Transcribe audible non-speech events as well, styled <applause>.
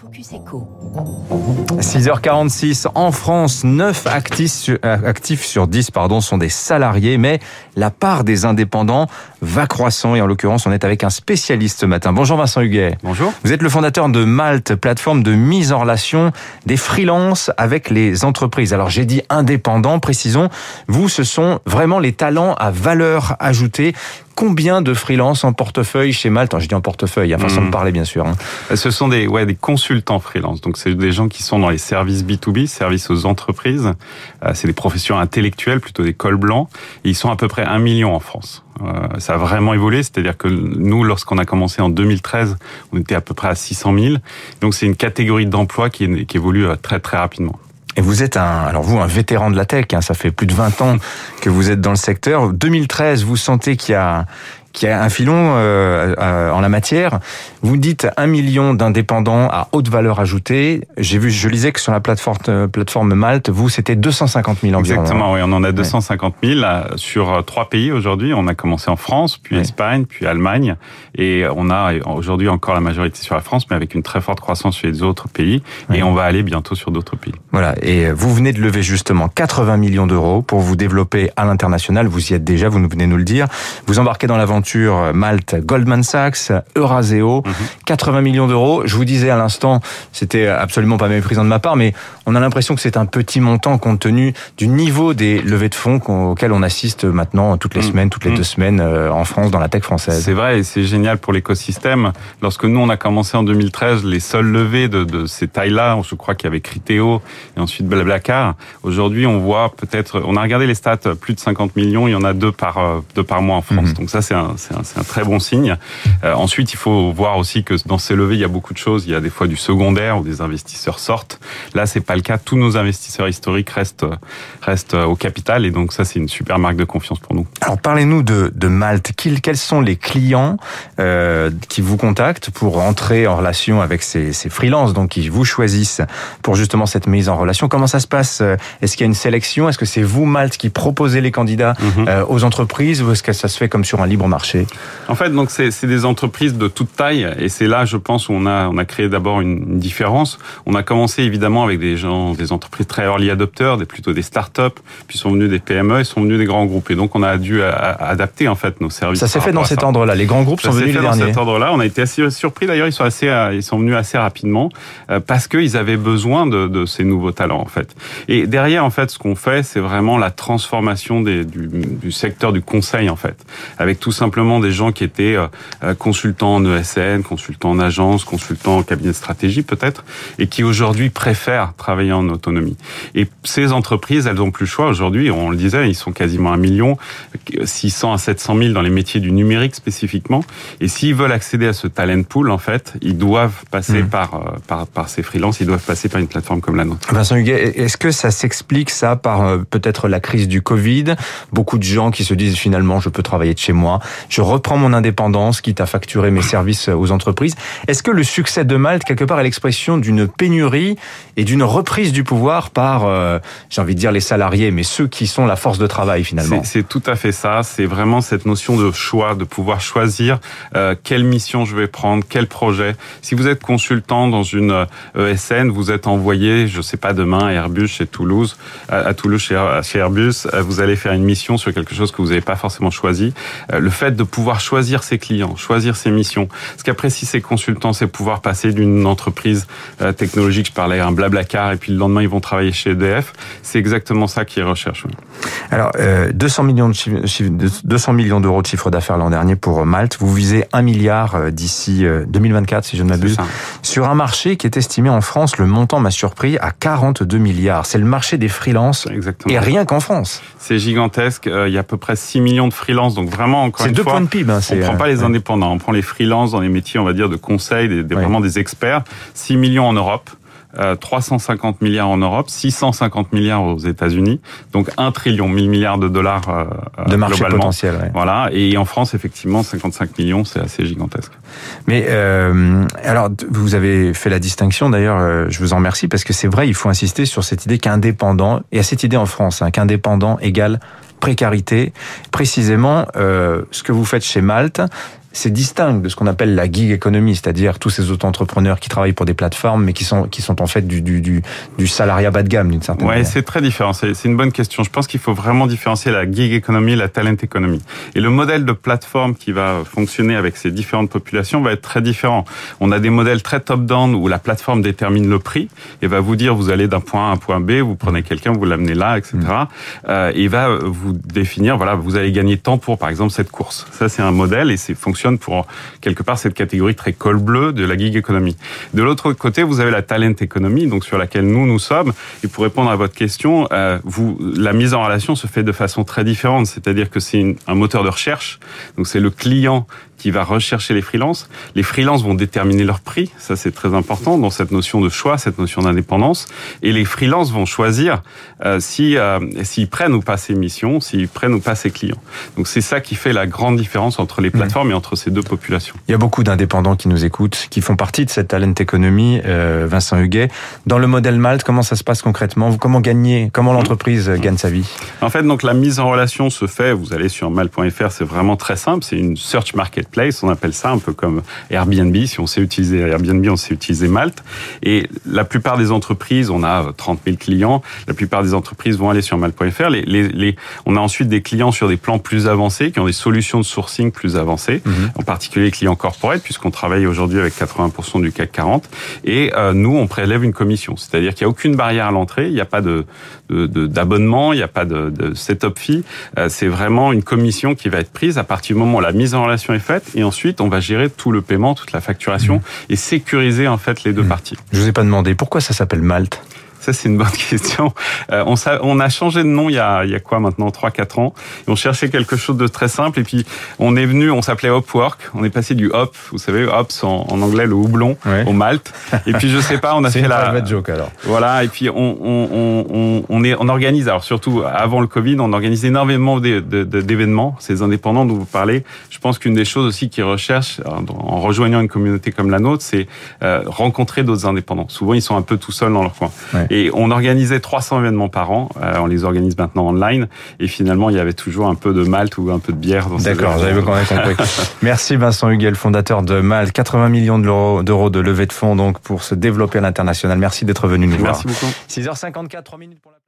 Focus Echo. 6h46 en France, 9 actifs sur, euh, actifs sur 10 pardon, sont des salariés, mais la part des indépendants va croissant et en l'occurrence on est avec un spécialiste ce matin. Bonjour Vincent Huguet. Bonjour. Vous êtes le fondateur de Malte, plateforme de mise en relation des freelances avec les entreprises. Alors j'ai dit indépendants, précisons, vous ce sont vraiment les talents à valeur ajoutée combien de freelance en portefeuille chez Malte Je dis en portefeuille, à façon Mmh. de parler bien sûr. hein. Ce sont des, ouais, des consultants freelance. Donc, c'est des gens qui sont dans les services B2B, services aux entreprises. Euh, c'est des professions intellectuelles, plutôt des cols blancs. Et ils sont à peu près un million en France. Euh, ça a vraiment évolué. C'est-à-dire que nous, lorsqu'on a commencé en 2013, on était à peu près à 600 000. Donc, c'est une catégorie d'emploi qui, qui évolue euh, très, très rapidement. Et vous êtes un, alors vous, un vétéran de la tech, hein, ça fait plus de 20 ans que vous êtes dans le secteur. 2013, vous sentez qu'il y a, qu'il y a un filon euh, euh, en la matière. Vous dites un million d'indépendants à haute valeur ajoutée. J'ai vu, je lisais que sur la plateforme, euh, plateforme Malte, vous, c'était 250 000 environ. Exactement, oui, on en a 250 000 euh, sur trois pays aujourd'hui. On a commencé en France, puis Oui. Espagne, puis Allemagne, et on a aujourd'hui encore la majorité sur la France, mais avec une très forte croissance sur les autres pays, Oui. et on va aller bientôt sur d'autres pays. Voilà. Et vous venez de lever justement 80 millions d'euros pour vous développer à l'international. Vous y êtes déjà, vous venez nous le dire. Vous embarquez dans l'aventure euh, Malte, Goldman Sachs, Euraseo, Mhm. 80 millions d'euros. Je vous disais à l'instant, c'était absolument pas méprisant de ma part, mais on a l'impression que c'est un petit montant compte tenu du niveau des levées de fonds auxquelles on assiste maintenant toutes les Mhm. semaines, toutes les Mhm. deux semaines euh, en France dans la tech française. C'est vrai et c'est génial pour l'écosystème. Lorsque nous, on a commencé en 2013, les seules levées de, de ces tailles-là, je crois qu'il y avait Criteo et ensuite Blablacar. Aujourd'hui, on voit peut-être, on a regardé les stats, plus de 50 millions, il y en a deux par, euh, deux par mois en France. Mhm. Donc ça, c'est un, c'est un, très bon signe. Euh, ensuite, il faut voir aussi que dans ces levées, il y a beaucoup de choses. Il y a des fois du secondaire où des investisseurs sortent. Là, c'est pas le cas. Tous nos investisseurs historiques restent, restent au capital et donc ça, c'est une super marque de confiance pour nous. Alors parlez-nous de, de Malte. Quels, sont les clients euh, qui vous contactent pour entrer en relation avec ces, ces freelances, donc qui vous choisissent pour justement cette mise en relation? Comment ça se passe Est-ce qu'il y a une sélection? Est-ce que c'est vous, Malte, qui proposez les candidats Mhm. euh, aux entreprises ou est-ce que ça se fait comme sur un libre marché? En fait, donc c'est des entreprises de toute taille et c'est là, je pense, où on a on a créé d'abord une, une différence. On a commencé évidemment avec des gens, des entreprises très early adopteurs, des plutôt des startups, puis sont venus des PME et sont venus des grands groupes. Et donc on a dû a- a- adapter en fait nos services. Ça s'est fait dans cet ordre-là. Les grands groupes Ça sont s'est venus fait les dans derniers. cet ordre-là. On a été assez surpris d'ailleurs. Ils sont assez, ils sont venus assez rapidement euh, parce qu'ils avaient besoin de, de ces nouveaux talents en fait. Et derrière en fait, ce qu'on fait, c'est vraiment la transformation des, du, du secteur du conseil en fait, avec tout simplement des gens qui étaient euh, euh, consultants en ESN, consultants en agence, consultants en cabinet de stratégie peut-être, et qui aujourd'hui préfèrent travailler en autonomie. Et ces entreprises, elles ont plus le choix aujourd'hui. On le disait, ils sont quasiment un million, 600 à 700 000 dans les métiers du numérique spécifiquement. Et s'ils veulent accéder à ce talent pool, en fait, ils doivent passer par, euh, par, par ces freelances, ils doivent passer par une plateforme comme la nôtre. Vincent Huguet, est-ce que ça s'explique ça par euh, peut-être la crise du Covid? Beaucoup de gens qui se disent finalement je peux travailler de chez moi, je reprends mon indépendance, quitte à facturer mes services aux entreprises. Est-ce que le succès de Malte quelque part est l'expression d'une pénurie et d'une reprise du pouvoir par, euh, j'ai envie de dire les salariés, mais ceux qui sont la force de travail finalement? C'est tout à fait ça. C'est vraiment cette notion de choix, de pouvoir choisir euh, quelle mission je vais prendre, quel projet. Si vous êtes consultant dans une euh, ESN, vous êtes envoyé, je sais pas, demain à Airbus chez Toulouse, à, Toulouse chez, Airbus, euh, vous allez faire une mission sur quelque chose que vous n'avez pas forcément choisi. Euh, le fait de pouvoir choisir ses clients, choisir ses missions. Ce qu'apprécient ces consultants, c'est pouvoir passer d'une entreprise euh, technologique, je parlais à un blablacar, et puis le lendemain ils vont travailler chez EDF. C'est exactement ça qu'ils recherchent. oui. Alors, euh, 200 millions de chiffre- chiffre- 200 millions d'euros de chiffre d'affaires l'an dernier pour euh, Malte. Vous visez 1 milliard euh, d'ici euh, 2024, si je ne m'abuse. Sur un marché qui est estimé en France, le montant m'a surpris à 42 milliards. C'est le marché des freelances Exactement. et rien qu'en France. C'est gigantesque. Euh, Il y a à peu près 6 millions de freelances. Donc vraiment, encore une deux fois, points de PIB. Hein, on c'est, prend pas euh, les ouais. indépendants, on prend les freelances dans les métiers, on va dire, de conseil, des, des- Ouais. vraiment des experts. 6 millions en Europe. euh, 350 milliards en Europe, 650 milliards aux États-Unis, donc 1 trillion, 1000 milliards de dollars euh, de marché globalement. potentiel. ouais. Voilà, et en France, effectivement, 55 millions, c'est assez gigantesque. Mais euh, alors, vous avez fait la distinction. D'ailleurs, euh, je vous en remercie parce que c'est vrai, il faut insister sur cette idée qu'indépendant et à cette idée en France, hein, qu'indépendant égale précarité. Précisément, euh, ce que vous faites chez Malte, c'est distinct de ce qu'on appelle la gig economy, c'est-à-dire tous ces auto-entrepreneurs qui travaillent pour des plateformes, mais qui sont qui sont en fait du du du, du salariat bas de gamme d'une certaine ouais, manière. c'est très différent. C'est une bonne question. Je pense qu'il faut vraiment différencier la gig economy et la talent economy. Et le modèle de plateforme qui va fonctionner avec ces différentes populations va être très différent. On a des modèles très top-down où la plateforme détermine le prix et va vous dire vous allez d'un point A à un point B, vous prenez quelqu'un, vous l'amenez là, etc. Mm. Euh, et va vous définir voilà vous allez gagner tant pour par exemple cette course. Ça c'est un modèle et c'est fonctionne pour quelque part cette catégorie très col bleu de la gig economy. De l'autre côté, vous avez la talent economy, donc sur laquelle nous nous sommes. Et pour répondre à votre question, euh, la mise en relation se fait de façon très différente. C'est-à-dire que c'est un moteur de recherche. Donc c'est le client qui va rechercher les freelances. Les freelances vont déterminer leur prix, ça c'est très important dans cette notion de choix, cette notion d'indépendance. Et les freelances vont choisir euh, si euh, s'ils prennent ou pas ces missions, s'ils prennent ou pas ces clients. Donc c'est ça qui fait la grande différence entre les plateformes mmh. et entre ces deux populations. Il y a beaucoup d'indépendants qui nous écoutent, qui font partie de cette talent economy. Euh, Vincent Huguet, dans le modèle Malte, comment ça se passe concrètement? Comment gagner Comment l'entreprise mmh. gagne sa vie? En fait, donc la mise en relation se fait. Vous allez sur malte.fr, c'est vraiment très simple. C'est une search market place, on appelle ça un peu comme Airbnb. Si on sait utiliser Airbnb, on sait utiliser Malte. Et la plupart des entreprises, on a 30 000 clients, la plupart des entreprises vont aller sur Malte.fr. Les, les, les, on a ensuite des clients sur des plans plus avancés, qui ont des solutions de sourcing plus avancées, mmh. en particulier les clients corporate, puisqu'on travaille aujourd'hui avec 80% du CAC 40. Et euh, nous, on prélève une commission. C'est-à-dire qu'il n'y a aucune barrière à l'entrée, il n'y a pas de d'abonnement, il n'y a pas de, de setup fee. Euh, c'est vraiment une commission qui va être prise à partir du moment où la mise en relation est faite et ensuite on va gérer tout le paiement, toute la facturation mmh. et sécuriser en fait les deux mmh. parties. Je vous ai pas demandé pourquoi ça s'appelle Malte? Ça, c'est une bonne <laughs> question. Euh, on, on, a changé de nom il y a, il y a quoi maintenant? 3-4 ans. Et on cherchait quelque chose de très simple. Et puis, on est venu, on s'appelait Hopwork. On est passé du hop, vous savez, hops en, en anglais, le houblon, ouais. au malt. Et puis, je sais pas, on a <laughs> fait la... joke alors. Voilà. Et puis, on, on, on, on, est, on organise, alors surtout avant le Covid, on organise énormément d'événements. Ces indépendants dont vous parlez, je pense qu'une des choses aussi qu'ils recherchent en rejoignant une communauté comme la nôtre, c'est euh, rencontrer d'autres indépendants. Souvent, ils sont un peu tout seuls dans leur coin. Et on organisait 300 événements par an. Euh, on les organise maintenant online. Et finalement, il y avait toujours un peu de malt ou un peu de bière dans D'accord, j'avais quand même compris. <laughs> Merci Vincent Huguel, fondateur de Malte. 80 millions d'euros de levée de fonds donc pour se développer à l'international. Merci d'être venu nous Merci voir. Merci beaucoup. 6h54, 3 minutes pour la